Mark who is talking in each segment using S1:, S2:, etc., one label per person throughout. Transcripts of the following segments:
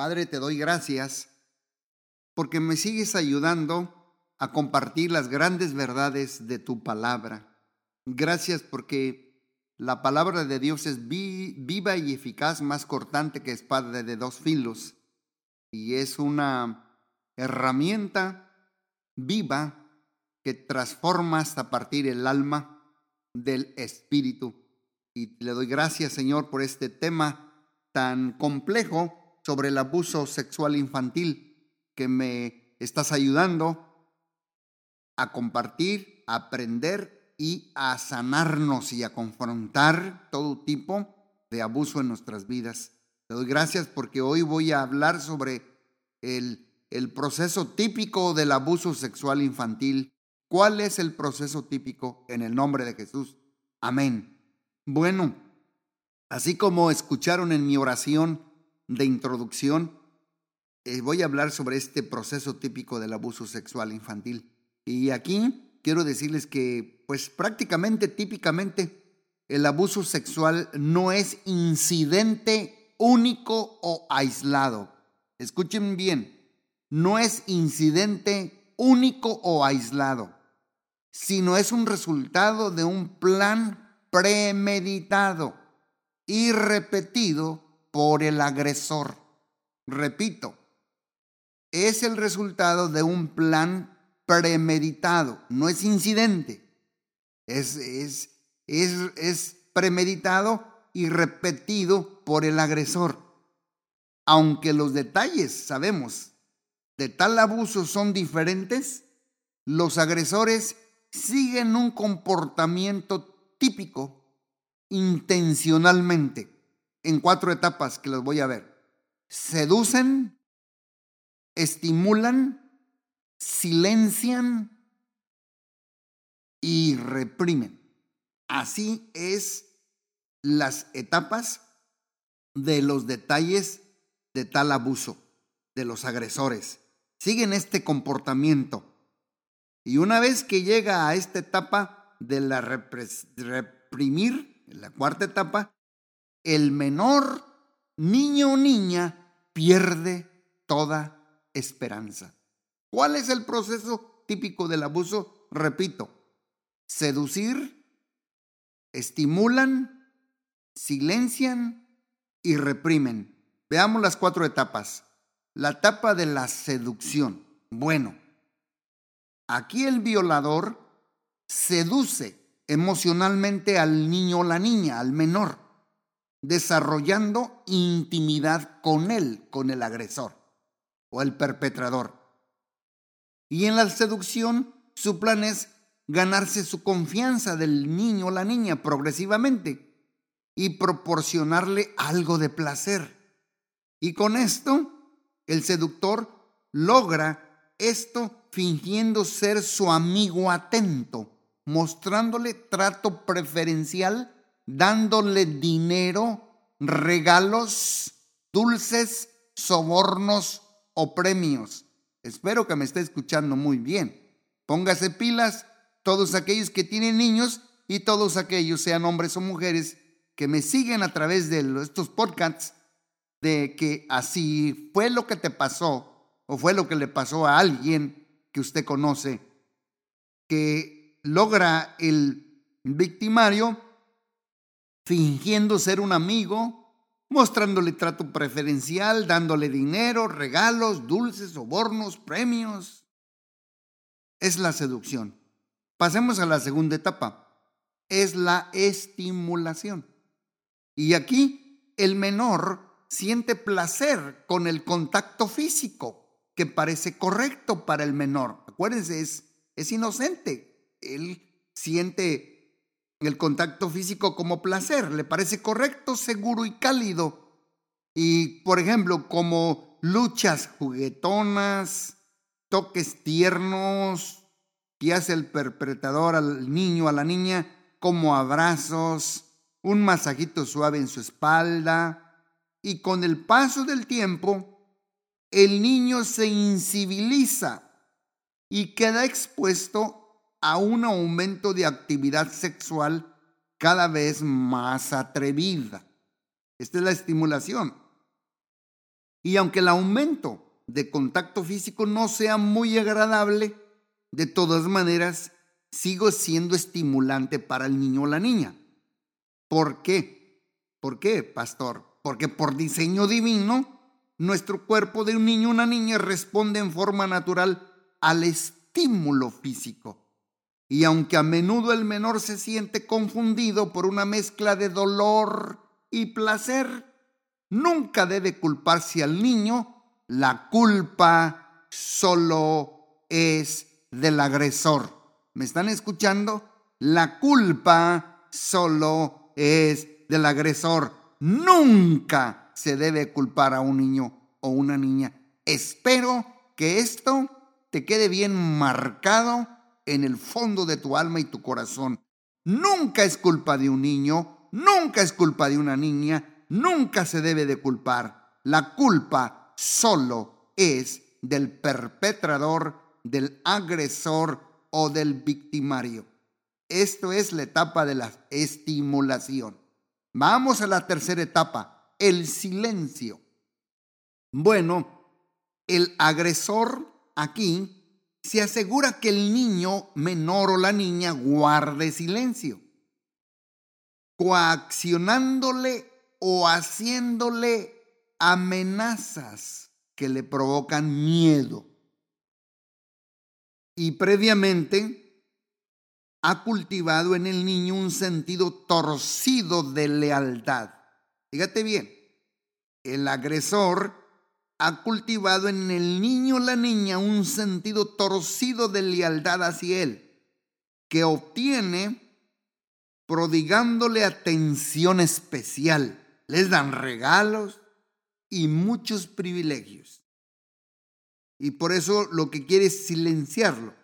S1: Padre, te doy gracias porque me sigues ayudando a compartir las grandes verdades de tu palabra. Gracias porque la palabra de Dios es viva y eficaz, más cortante que espada de dos filos, y es una herramienta viva que transforma hasta partir el alma del espíritu. Y le doy gracias, Señor, por este tema tan complejo sobre el abuso sexual infantil que me estás ayudando a compartir, a aprender y a sanarnos y a confrontar todo tipo de abuso en nuestras vidas. Te doy gracias porque hoy voy a hablar sobre el, el proceso típico del abuso sexual infantil. ¿Cuál es el proceso típico en el nombre de Jesús? Amén. Bueno, así como escucharon en mi oración de introducción, eh, voy a hablar sobre este proceso típico del abuso sexual infantil. Y aquí quiero decirles que, pues prácticamente, típicamente, el abuso sexual no es incidente único o aislado. Escuchen bien, no es incidente único o aislado, sino es un resultado de un plan premeditado y repetido por el agresor. Repito, es el resultado de un plan premeditado, no es incidente, es, es, es, es premeditado y repetido por el agresor. Aunque los detalles, sabemos, de tal abuso son diferentes, los agresores siguen un comportamiento típico intencionalmente en cuatro etapas que los voy a ver. Seducen, estimulan, silencian y reprimen. Así es las etapas de los detalles de tal abuso de los agresores. Siguen este comportamiento. Y una vez que llega a esta etapa de la reprimir, la cuarta etapa, el menor niño o niña pierde toda esperanza. ¿Cuál es el proceso típico del abuso? Repito, seducir, estimulan, silencian y reprimen. Veamos las cuatro etapas. La etapa de la seducción. Bueno, aquí el violador seduce emocionalmente al niño o la niña, al menor, desarrollando intimidad con él, con el agresor o el perpetrador. Y en la seducción, su plan es ganarse su confianza del niño o la niña progresivamente y proporcionarle algo de placer. Y con esto, el seductor logra esto fingiendo ser su amigo atento, mostrándole trato preferencial, dándole dinero, regalos, dulces, sobornos o premios Espero que me esté escuchando muy bien. Póngase pilas todos aquellos que tienen niños y todos aquellos, sean hombres o mujeres, que me siguen a través de estos podcasts, de que así fue lo que te pasó o fue lo que le pasó a alguien que usted conoce, que logra el victimario fingiendo ser un amigo, mostrándole trato preferencial, dándole dinero, regalos, dulces, sobornos, premios. Es la seducción. Pasemos a la segunda etapa. Es la estimulación. Y aquí el menor siente placer con el contacto físico que parece correcto para el menor. Acuérdense, es, es inocente. Él siente el contacto físico como placer, le parece correcto, seguro y cálido. Y, por ejemplo, como luchas juguetonas, toques tiernos que hace el perpetrador al niño, a la niña, como abrazos, un masajito suave en su espalda. Y con el paso del tiempo, el niño se inciviliza y queda expuesto a un aumento de actividad sexual cada vez más atrevida. Esta es la estimulación. Y aunque el aumento de contacto físico no sea muy agradable, de todas maneras sigo siendo estimulante para el niño o la niña. ¿Por qué? ¿Por qué, pastor? Porque por diseño divino, nuestro cuerpo de un niño o una niña responde en forma natural al estímulo físico. Y aunque a menudo el menor se siente confundido por una mezcla de dolor y placer, nunca debe culparse al niño. La culpa solo es del agresor. ¿Me están escuchando? La culpa solo es del agresor. Nunca se debe culpar a un niño o una niña. Espero que esto te quede bien marcado en el fondo de tu alma y tu corazón. Nunca es culpa de un niño, nunca es culpa de una niña, nunca se debe de culpar. La culpa solo es del perpetrador, del agresor o del victimario. Esto es la etapa de la estimulación. Vamos a la tercera etapa, el silencio. Bueno, el agresor aquí se asegura que el niño menor o la niña guarde silencio, coaccionándole o haciéndole amenazas que le provocan miedo. Y previamente ha cultivado en el niño un sentido torcido de lealtad. Fíjate bien, el agresor ha cultivado en el niño o la niña un sentido torcido de lealtad hacia él, que obtiene prodigándole atención especial. Les dan regalos y muchos privilegios. Y por eso lo que quiere es silenciarlo.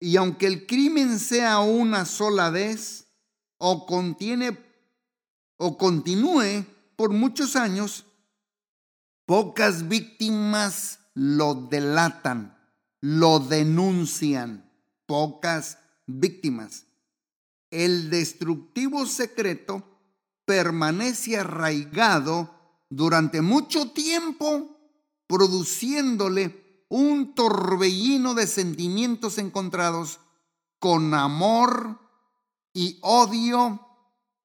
S1: Y aunque el crimen sea una sola vez, o contiene o continúe por muchos años, Pocas víctimas lo delatan, lo denuncian. Pocas víctimas. El destructivo secreto permanece arraigado durante mucho tiempo, produciéndole un torbellino de sentimientos encontrados con amor y odio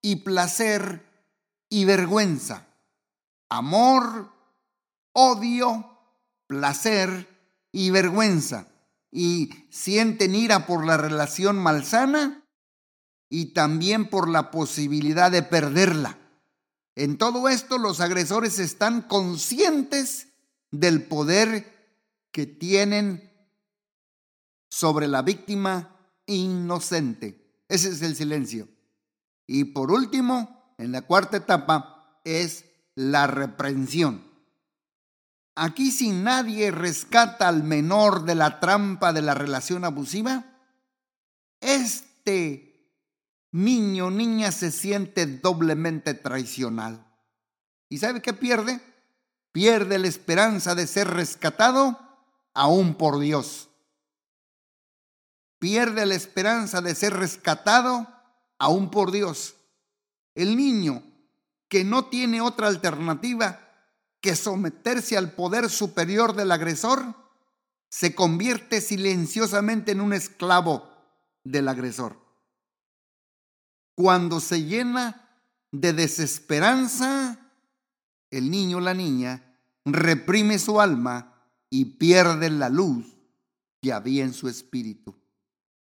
S1: y placer y vergüenza. Amor, odio, placer y vergüenza. Y sienten ira por la relación malsana y también por la posibilidad de perderla. En todo esto los agresores están conscientes del poder que tienen sobre la víctima inocente. Ese es el silencio. Y por último, en la cuarta etapa, es la reprensión. Aquí si nadie rescata al menor de la trampa de la relación abusiva, este niño niña se siente doblemente traicionado. ¿Y sabe qué pierde? Pierde la esperanza de ser rescatado aún por Dios. Pierde la esperanza de ser rescatado aún por Dios. El niño que no tiene otra alternativa que someterse al poder superior del agresor, se convierte silenciosamente en un esclavo del agresor. Cuando se llena de desesperanza, el niño o la niña reprime su alma y pierde la luz que había en su espíritu.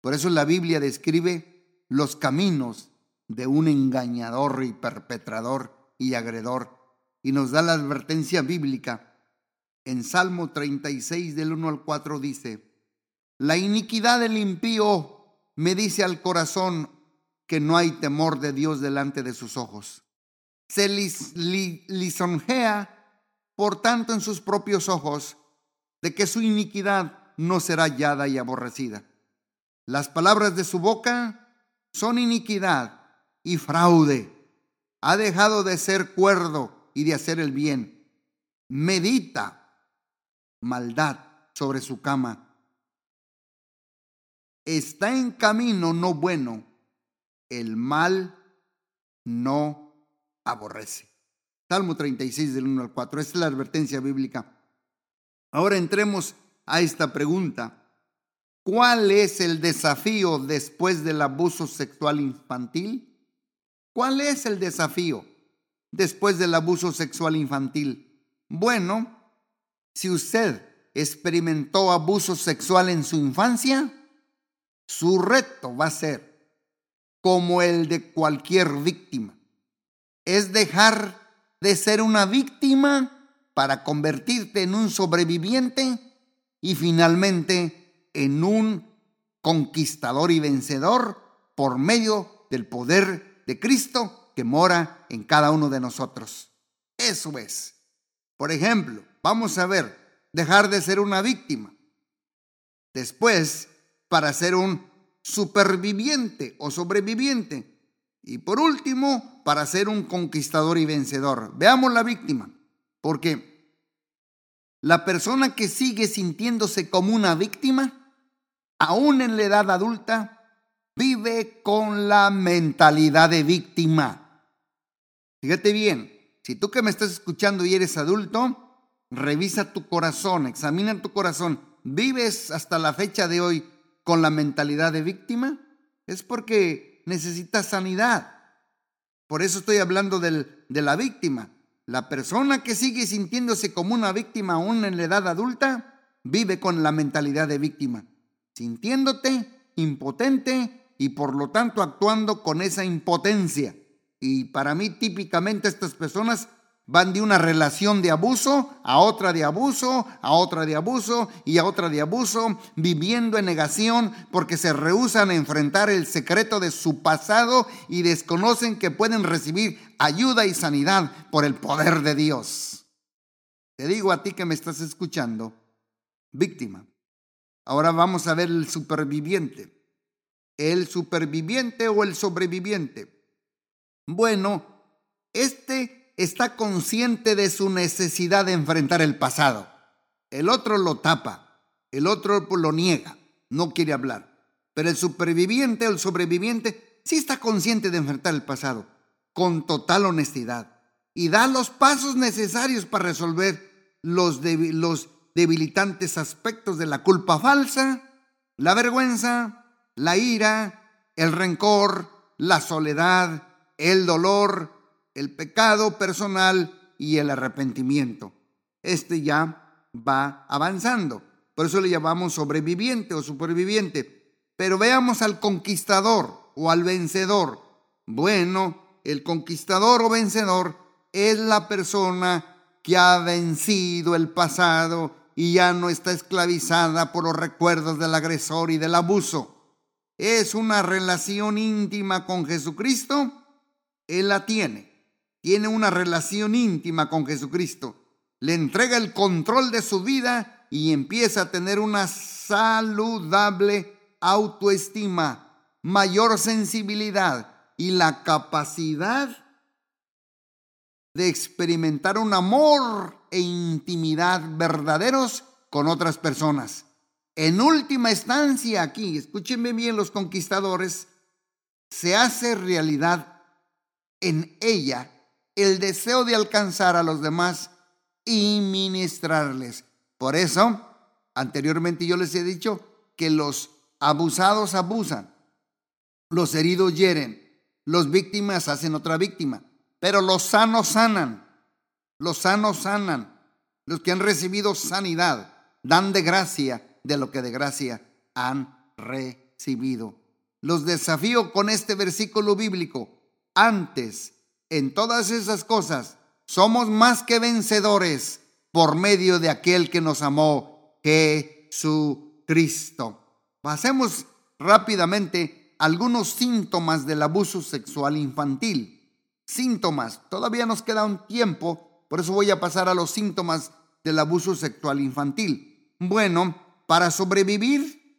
S1: Por eso la Biblia describe los caminos de un engañador y perpetrador y agredor y nos da la advertencia bíblica. En Salmo 36 del 1 al 4 dice, La iniquidad del impío me dice al corazón que no hay temor de Dios delante de sus ojos. Se lisonjea, por tanto, en sus propios ojos, de que su iniquidad no será hallada y aborrecida. Las palabras de su boca son iniquidad y fraude. Ha dejado de ser cuerdo y de hacer el bien. Medita maldad sobre su cama. Está en camino no bueno. El mal no aborrece. Salmo 36 del 1 al 4. Esta es la advertencia bíblica. Ahora entremos a esta pregunta. ¿Cuál es el desafío después del abuso sexual infantil? ¿Cuál es el desafío después del abuso sexual infantil? Bueno, si usted experimentó abuso sexual en su infancia, su reto va a ser como el de cualquier víctima. Es dejar de ser una víctima para convertirte en un sobreviviente y finalmente en un conquistador y vencedor por medio del poder de Cristo que mora en cada uno de nosotros. Eso es. Por ejemplo, vamos a ver, dejar de ser una víctima. Después, para ser un superviviente o sobreviviente. Y por último, para ser un conquistador y vencedor. Veamos la víctima, porque la persona que sigue sintiéndose como una víctima, aún en la edad adulta, vive con la mentalidad de víctima. Fíjate bien, si tú que me estás escuchando y eres adulto, Revisa tu corazón, examina tu corazón. ¿Vives hasta la fecha de hoy con la mentalidad de víctima? Es porque necesitas sanidad. Por eso estoy hablando del, de la víctima. La persona que sigue sintiéndose como una víctima aún en la edad adulta, vive con la mentalidad de víctima, sintiéndote impotente y por lo tanto actuando con esa impotencia. Y para mí típicamente estas personas Van de una relación de abuso a otra de abuso, a otra de abuso y a otra de abuso, viviendo en negación porque se rehúsan a enfrentar el secreto de su pasado y desconocen que pueden recibir ayuda y sanidad por el poder de Dios. Te digo a ti que me estás escuchando, víctima. Ahora vamos a ver el superviviente. El superviviente o el sobreviviente. Bueno, este está consciente de su necesidad de enfrentar el pasado. El otro lo tapa, el otro lo niega, no quiere hablar. Pero el superviviente o el sobreviviente sí está consciente de enfrentar el pasado con total honestidad y da los pasos necesarios para resolver los, los debilitantes aspectos de la culpa falsa, la vergüenza, la ira, el rencor, la soledad, el dolor, el pecado personal y el arrepentimiento. Este ya va avanzando. Por eso le llamamos sobreviviente o superviviente. Pero veamos al conquistador o al vencedor. Bueno, el conquistador o vencedor es la persona que ha vencido el pasado y ya no está esclavizada por los recuerdos del agresor y del abuso. Es una relación íntima con Jesucristo. Él la tiene tiene una relación íntima con Jesucristo, le entrega el control de su vida y empieza a tener una saludable autoestima, mayor sensibilidad y la capacidad de experimentar un amor e intimidad verdaderos con otras personas. En última instancia, aquí, escúchenme bien los conquistadores, se hace realidad en ella el deseo de alcanzar a los demás y ministrarles. Por eso, anteriormente yo les he dicho que los abusados abusan, los heridos hieren, los víctimas hacen otra víctima, pero los sanos sanan, los sanos sanan, los que han recibido sanidad dan de gracia de lo que de gracia han recibido. Los desafío con este versículo bíblico. Antes en todas esas cosas, somos más que vencedores por medio de aquel que nos amó, Jesucristo. Pasemos rápidamente algunos síntomas del abuso sexual infantil. Síntomas, todavía nos queda un tiempo, por eso voy a pasar a los síntomas del abuso sexual infantil. Bueno, para sobrevivir,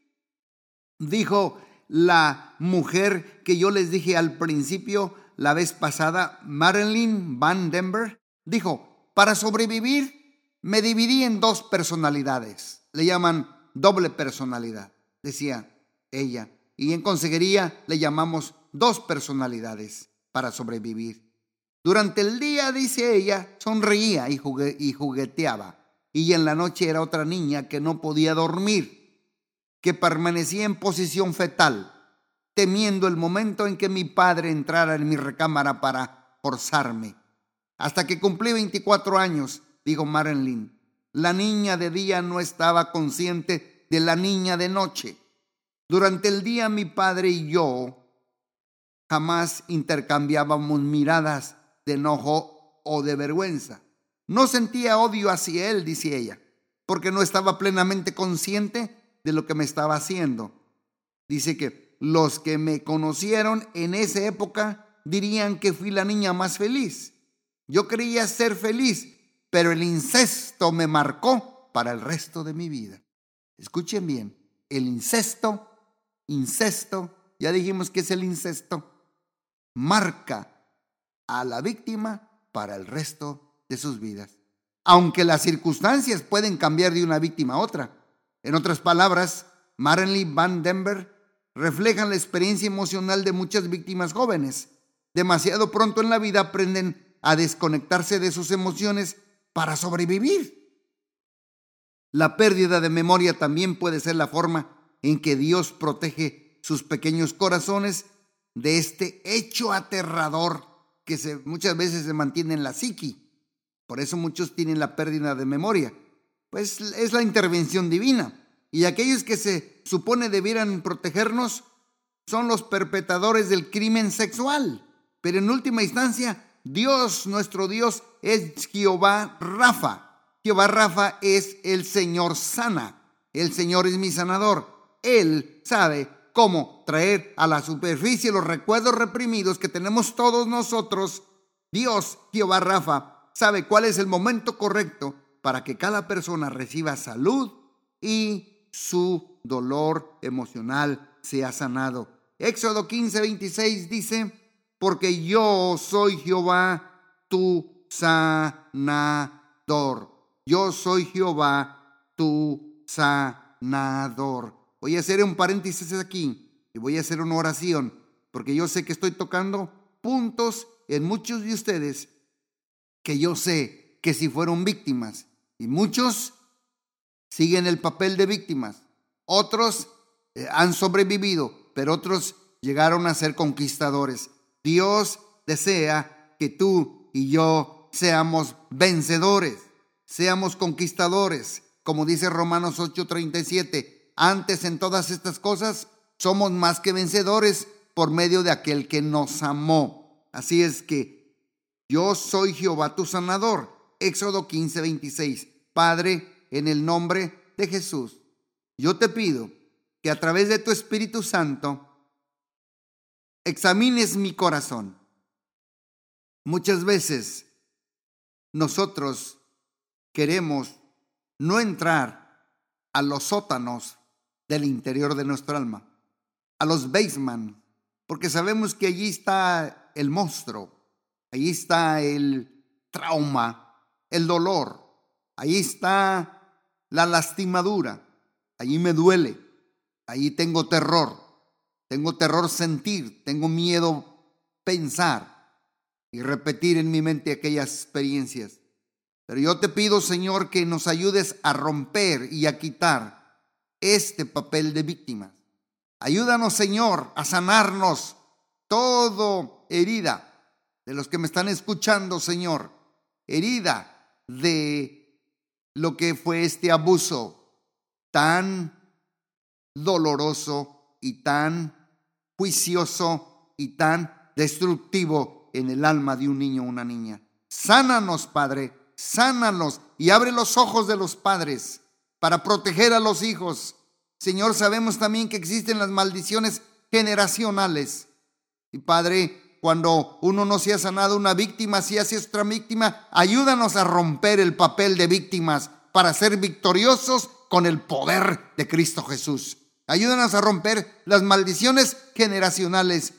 S1: dijo la mujer que yo les dije al principio, la vez pasada, Marilyn Van Denver, dijo, para sobrevivir me dividí en dos personalidades. Le llaman doble personalidad, decía ella. Y en consejería le llamamos dos personalidades para sobrevivir. Durante el día, dice ella, sonreía y, y jugueteaba. Y en la noche era otra niña que no podía dormir, que permanecía en posición fetal, temiendo el momento en que mi padre entrara en mi recámara para forzarme. Hasta que cumplí 24 años, dijo Marilyn, la niña de día no estaba consciente de la niña de noche. Durante el día mi padre y yo jamás intercambiábamos miradas de enojo o de vergüenza. No sentía odio hacia él, dice ella, porque no estaba plenamente consciente de lo que me estaba haciendo. Dice que los que me conocieron en esa época dirían que fui la niña más feliz. Yo creía ser feliz, pero el incesto me marcó para el resto de mi vida. Escuchen bien, el incesto, incesto, ya dijimos que es el incesto, marca a la víctima para el resto de sus vidas. Aunque las circunstancias pueden cambiar de una víctima a otra. En otras palabras, Marilyn Van Denver reflejan la experiencia emocional de muchas víctimas jóvenes. Demasiado pronto en la vida aprenden a desconectarse de sus emociones para sobrevivir. La pérdida de memoria también puede ser la forma en que Dios protege sus pequeños corazones de este hecho aterrador que muchas veces se mantiene en la psiqui. Por eso muchos tienen la pérdida de memoria. Pues es la intervención divina. Y aquellos que se supone debieran protegernos son los perpetradores del crimen sexual. Pero en última instancia, Dios, nuestro Dios, es Jehová Rafa. Jehová Rafa es el Señor sana. El Señor es mi sanador. Él sabe cómo traer a la superficie los recuerdos reprimidos que tenemos todos nosotros, Dios, Jehová Rafa, sabe cuál es el momento correcto para que cada persona reciba salud y su dolor emocional sea sanado. Éxodo 15, 26 dice, porque yo soy Jehová tu sanador. Yo soy Jehová tu sanador. Voy a hacer un paréntesis aquí y voy a hacer una oración, porque yo sé que estoy tocando puntos en muchos de ustedes que yo sé que si fueron víctimas y muchos siguen el papel de víctimas, otros eh, han sobrevivido, pero otros llegaron a ser conquistadores. Dios desea que tú y yo seamos vencedores, seamos conquistadores, como dice Romanos 8:37 antes en todas estas cosas, somos más que vencedores por medio de aquel que nos amó. Así es que yo soy Jehová tu sanador. Éxodo 15, 26. Padre, en el nombre de Jesús, yo te pido que a través de tu Espíritu Santo examines mi corazón. Muchas veces nosotros queremos no entrar a los sótanos del interior de nuestra alma, a los basement, porque sabemos que allí está el monstruo, allí está el trauma, el dolor, allí está la lastimadura, allí me duele, allí tengo terror, tengo terror sentir, tengo miedo pensar y repetir en mi mente aquellas experiencias. Pero yo te pido, Señor, que nos ayudes a romper y a quitar este papel de víctimas. Ayúdanos, Señor, a sanarnos todo herida de los que me están escuchando, Señor. Herida de lo que fue este abuso tan doloroso y tan juicioso y tan destructivo en el alma de un niño o una niña. Sánanos, Padre, sánanos y abre los ojos de los padres para proteger a los hijos. Señor, sabemos también que existen las maldiciones generacionales. Y Padre, cuando uno no se ha sanado una víctima, si hace otra víctima, ayúdanos a romper el papel de víctimas para ser victoriosos con el poder de Cristo Jesús. Ayúdanos a romper las maldiciones generacionales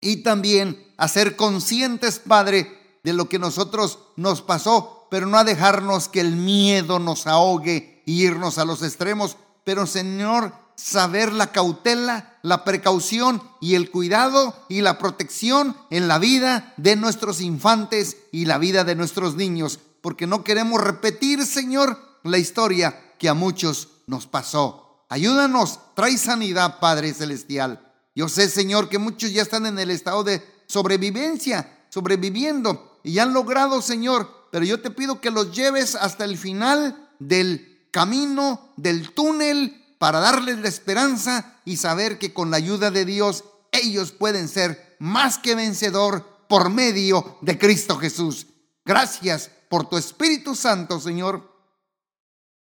S1: y también a ser conscientes, Padre, de lo que nosotros nos pasó, pero no a dejarnos que el miedo nos ahogue irnos a los extremos, pero Señor, saber la cautela, la precaución y el cuidado y la protección en la vida de nuestros infantes y la vida de nuestros niños, porque no queremos repetir, Señor, la historia que a muchos nos pasó. Ayúdanos, trae sanidad, Padre Celestial. Yo sé, Señor, que muchos ya están en el estado de sobrevivencia, sobreviviendo, y han logrado, Señor, pero yo te pido que los lleves hasta el final del camino, del túnel, para darles la esperanza y saber que con la ayuda de Dios ellos pueden ser más que vencedor por medio de Cristo Jesús. Gracias por tu Espíritu Santo, Señor,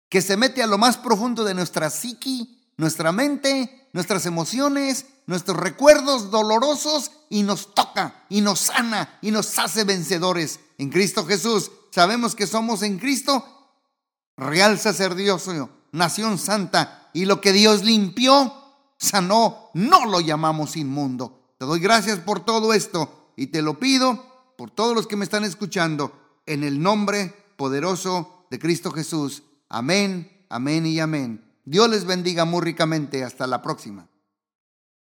S1: que se mete a lo más profundo de nuestra psiqui, nuestra mente, nuestras emociones, nuestros recuerdos dolorosos y nos toca y nos sana y nos hace vencedores en Cristo Jesús. Sabemos que somos en Cristo real sacerdocio, nación santa y lo que Dios limpió, sanó, no lo llamamos inmundo. Te doy gracias por todo esto y te lo pido por todos los que me están escuchando en el nombre poderoso de Cristo Jesús. Amén, amén y amén. Dios les bendiga muy ricamente. Hasta la próxima.